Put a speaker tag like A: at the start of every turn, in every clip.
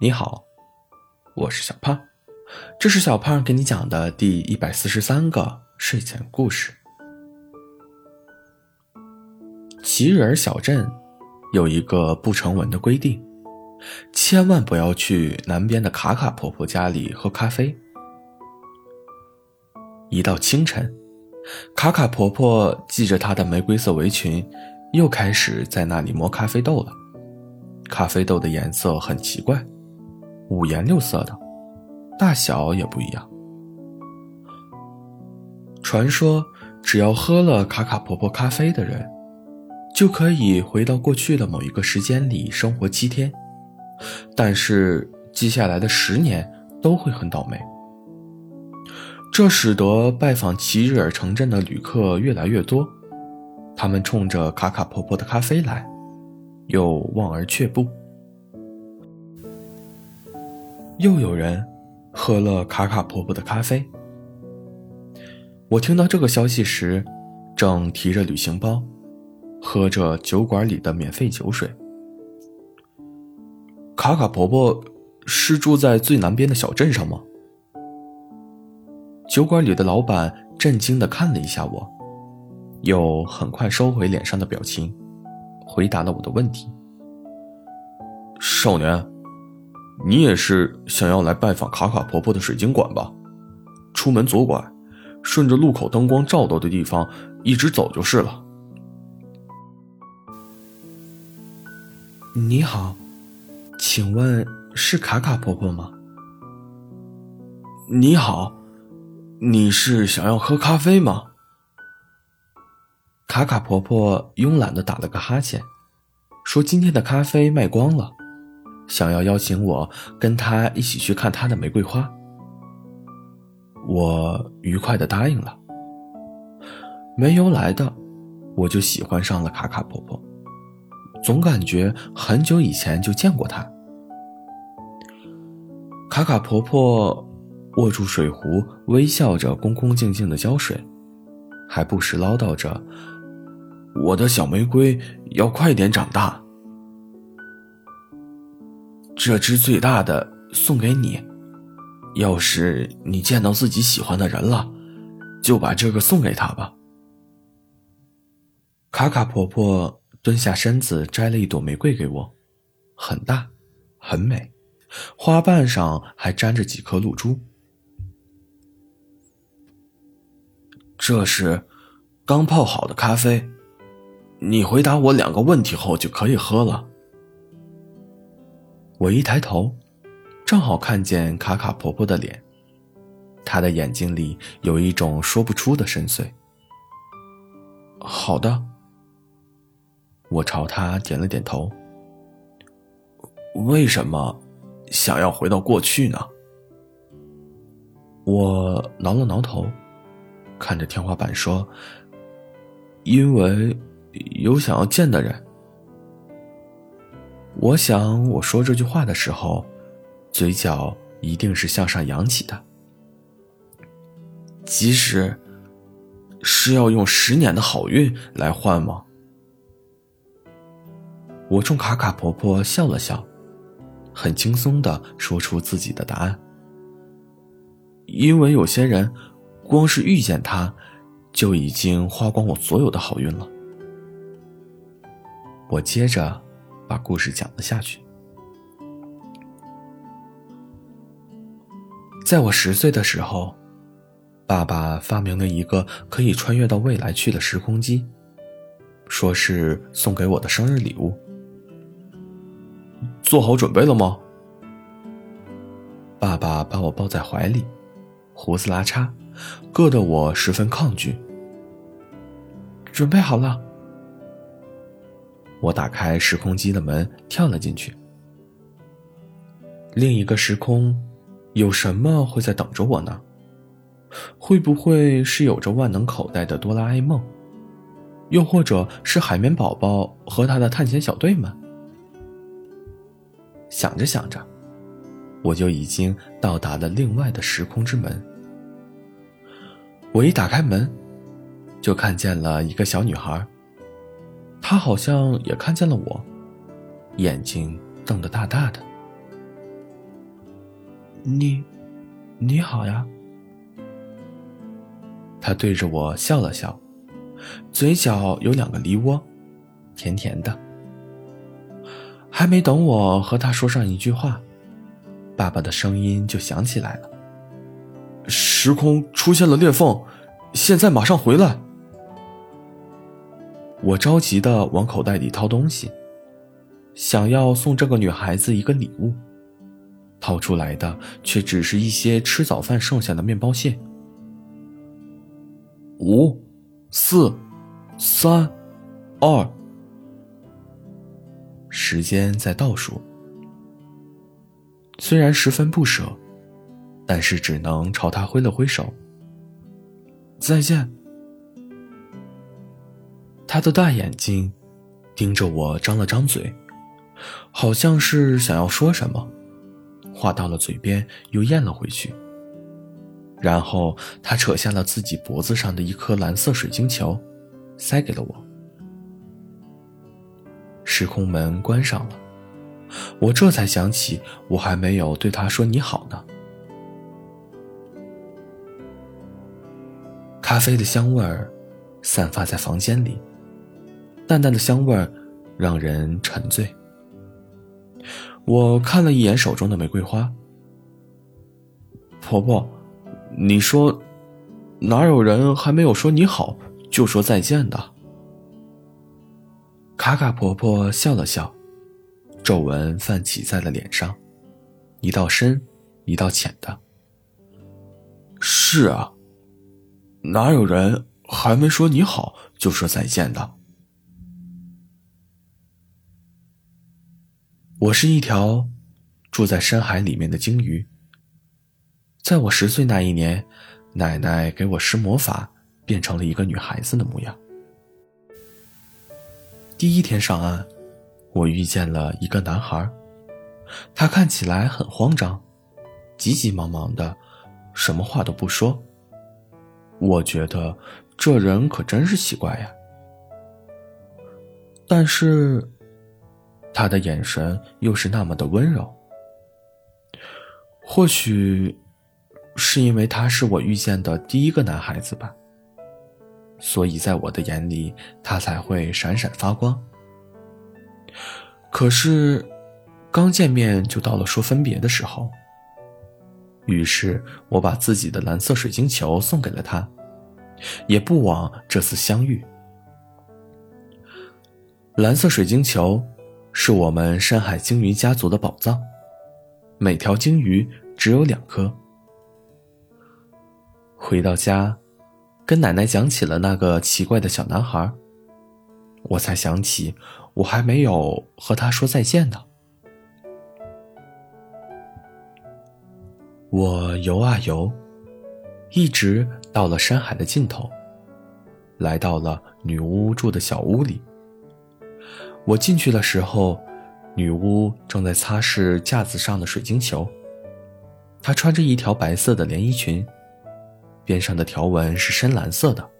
A: 你好，我是小胖，这是小胖给你讲的第一百四十三个睡前故事。奇日尔小镇有一个不成文的规定，千万不要去南边的卡卡婆婆家里喝咖啡。一到清晨，卡卡婆婆系着她的玫瑰色围裙，又开始在那里磨咖啡豆了。咖啡豆的颜色很奇怪。五颜六色的，大小也不一样。传说，只要喝了卡卡婆婆咖啡的人，就可以回到过去的某一个时间里生活七天，但是接下来的十年都会很倒霉。这使得拜访奇日尔城镇的旅客越来越多，他们冲着卡卡婆婆的咖啡来，又望而却步。又有人喝了卡卡婆婆的咖啡。我听到这个消息时，正提着旅行包，喝着酒馆里的免费酒水。卡卡婆婆是住在最南边的小镇上吗？酒馆里的老板震惊的看了一下我，又很快收回脸上的表情，回答了我的问题：“少年。”你也是想要来拜访卡卡婆婆的水晶馆吧？出门左拐，顺着路口灯光照到的地方一直走就是了。你好，请问是卡卡婆婆吗？你好，你是想要喝咖啡吗？卡卡婆婆慵懒的打了个哈欠，说：“今天的咖啡卖光了。”想要邀请我跟他一起去看他的玫瑰花，我愉快的答应了。没由来的，我就喜欢上了卡卡婆婆，总感觉很久以前就见过她。卡卡婆婆握住水壶，微笑着恭恭敬敬的浇水，还不时唠叨着：“我的小玫瑰要快点长大。”这只最大的送给你，要是你见到自己喜欢的人了，就把这个送给他吧。卡卡婆婆蹲下身子摘了一朵玫瑰给我，很大，很美，花瓣上还沾着几颗露珠。这是刚泡好的咖啡，你回答我两个问题后就可以喝了。我一抬头，正好看见卡卡婆婆的脸，她的眼睛里有一种说不出的深邃。好的，我朝她点了点头。为什么想要回到过去呢？我挠了挠头，看着天花板说：“因为有想要见的人。”我想，我说这句话的时候，嘴角一定是向上扬起的。即使是要用十年的好运来换吗？我冲卡卡婆婆笑了笑，很轻松的说出自己的答案。因为有些人，光是遇见他，就已经花光我所有的好运了。我接着。把故事讲了下去。在我十岁的时候，爸爸发明了一个可以穿越到未来去的时空机，说是送给我的生日礼物。做好准备了吗？爸爸把我抱在怀里，胡子拉碴，硌得我十分抗拒。准备好了。我打开时空机的门，跳了进去。另一个时空，有什么会在等着我呢？会不会是有着万能口袋的哆啦 A 梦？又或者是海绵宝宝和他的探险小队们？想着想着，我就已经到达了另外的时空之门。我一打开门，就看见了一个小女孩。他好像也看见了我，眼睛瞪得大大的。你，你好呀。他对着我笑了笑，嘴角有两个梨窝，甜甜的。还没等我和他说上一句话，爸爸的声音就响起来了：“时空出现了裂缝，现在马上回来。”我着急的往口袋里掏东西，想要送这个女孩子一个礼物，掏出来的却只是一些吃早饭剩下的面包屑。五、四、三、二。时间在倒数，虽然十分不舍，但是只能朝他挥了挥手。再见。他的大眼睛盯着我，张了张嘴，好像是想要说什么，话到了嘴边又咽了回去。然后他扯下了自己脖子上的一颗蓝色水晶球，塞给了我。时空门关上了，我这才想起我还没有对他说你好呢。咖啡的香味儿散发在房间里，淡淡的香味儿让人沉醉。我看了一眼手中的玫瑰花，婆婆，你说，哪有人还没有说你好就说再见的？卡卡婆婆笑了笑，皱纹泛起在了脸上，一道深，一道浅的。是啊，哪有人还没说你好就说再见的？我是一条住在深海里面的鲸鱼。在我十岁那一年，奶奶给我施魔法，变成了一个女孩子的模样。第一天上岸，我遇见了一个男孩，他看起来很慌张，急急忙忙的，什么话都不说。我觉得这人可真是奇怪呀。但是，他的眼神又是那么的温柔。或许，是因为他是我遇见的第一个男孩子吧。所以在我的眼里，他才会闪闪发光。可是，刚见面就到了说分别的时候。于是我把自己的蓝色水晶球送给了他，也不枉这次相遇。蓝色水晶球是我们山海鲸鱼家族的宝藏，每条鲸鱼只有两颗。回到家。跟奶奶讲起了那个奇怪的小男孩，我才想起我还没有和他说再见呢。我游啊游，一直到了山海的尽头，来到了女巫住的小屋里。我进去的时候，女巫正在擦拭架子上的水晶球，她穿着一条白色的连衣裙。边上的条纹是深蓝色的，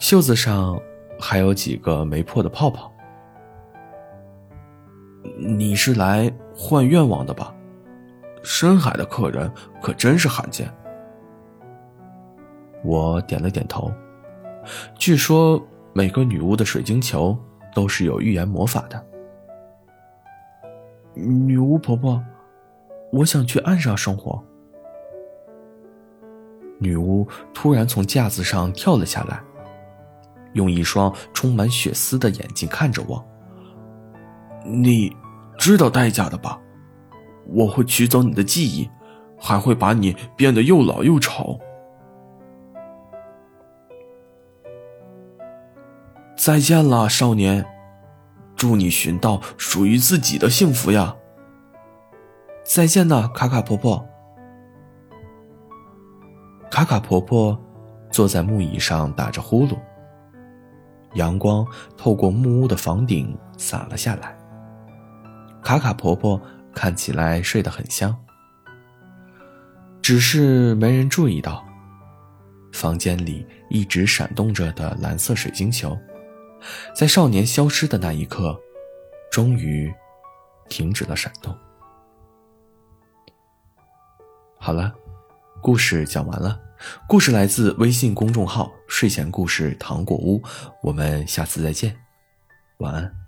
A: 袖子上还有几个没破的泡泡。你是来换愿望的吧？深海的客人可真是罕见。我点了点头。据说每个女巫的水晶球都是有预言魔法的。女巫婆婆，我想去岸上生活。女巫突然从架子上跳了下来，用一双充满血丝的眼睛看着我。你知道代价的吧？我会取走你的记忆，还会把你变得又老又丑。再见了，少年，祝你寻到属于自己的幸福呀！再见了，卡卡婆婆。卡卡婆婆坐在木椅上打着呼噜，阳光透过木屋的房顶洒了下来。卡卡婆婆看起来睡得很香，只是没人注意到，房间里一直闪动着的蓝色水晶球，在少年消失的那一刻，终于停止了闪动。好了，故事讲完了。故事来自微信公众号“睡前故事糖果屋”，我们下次再见，晚安。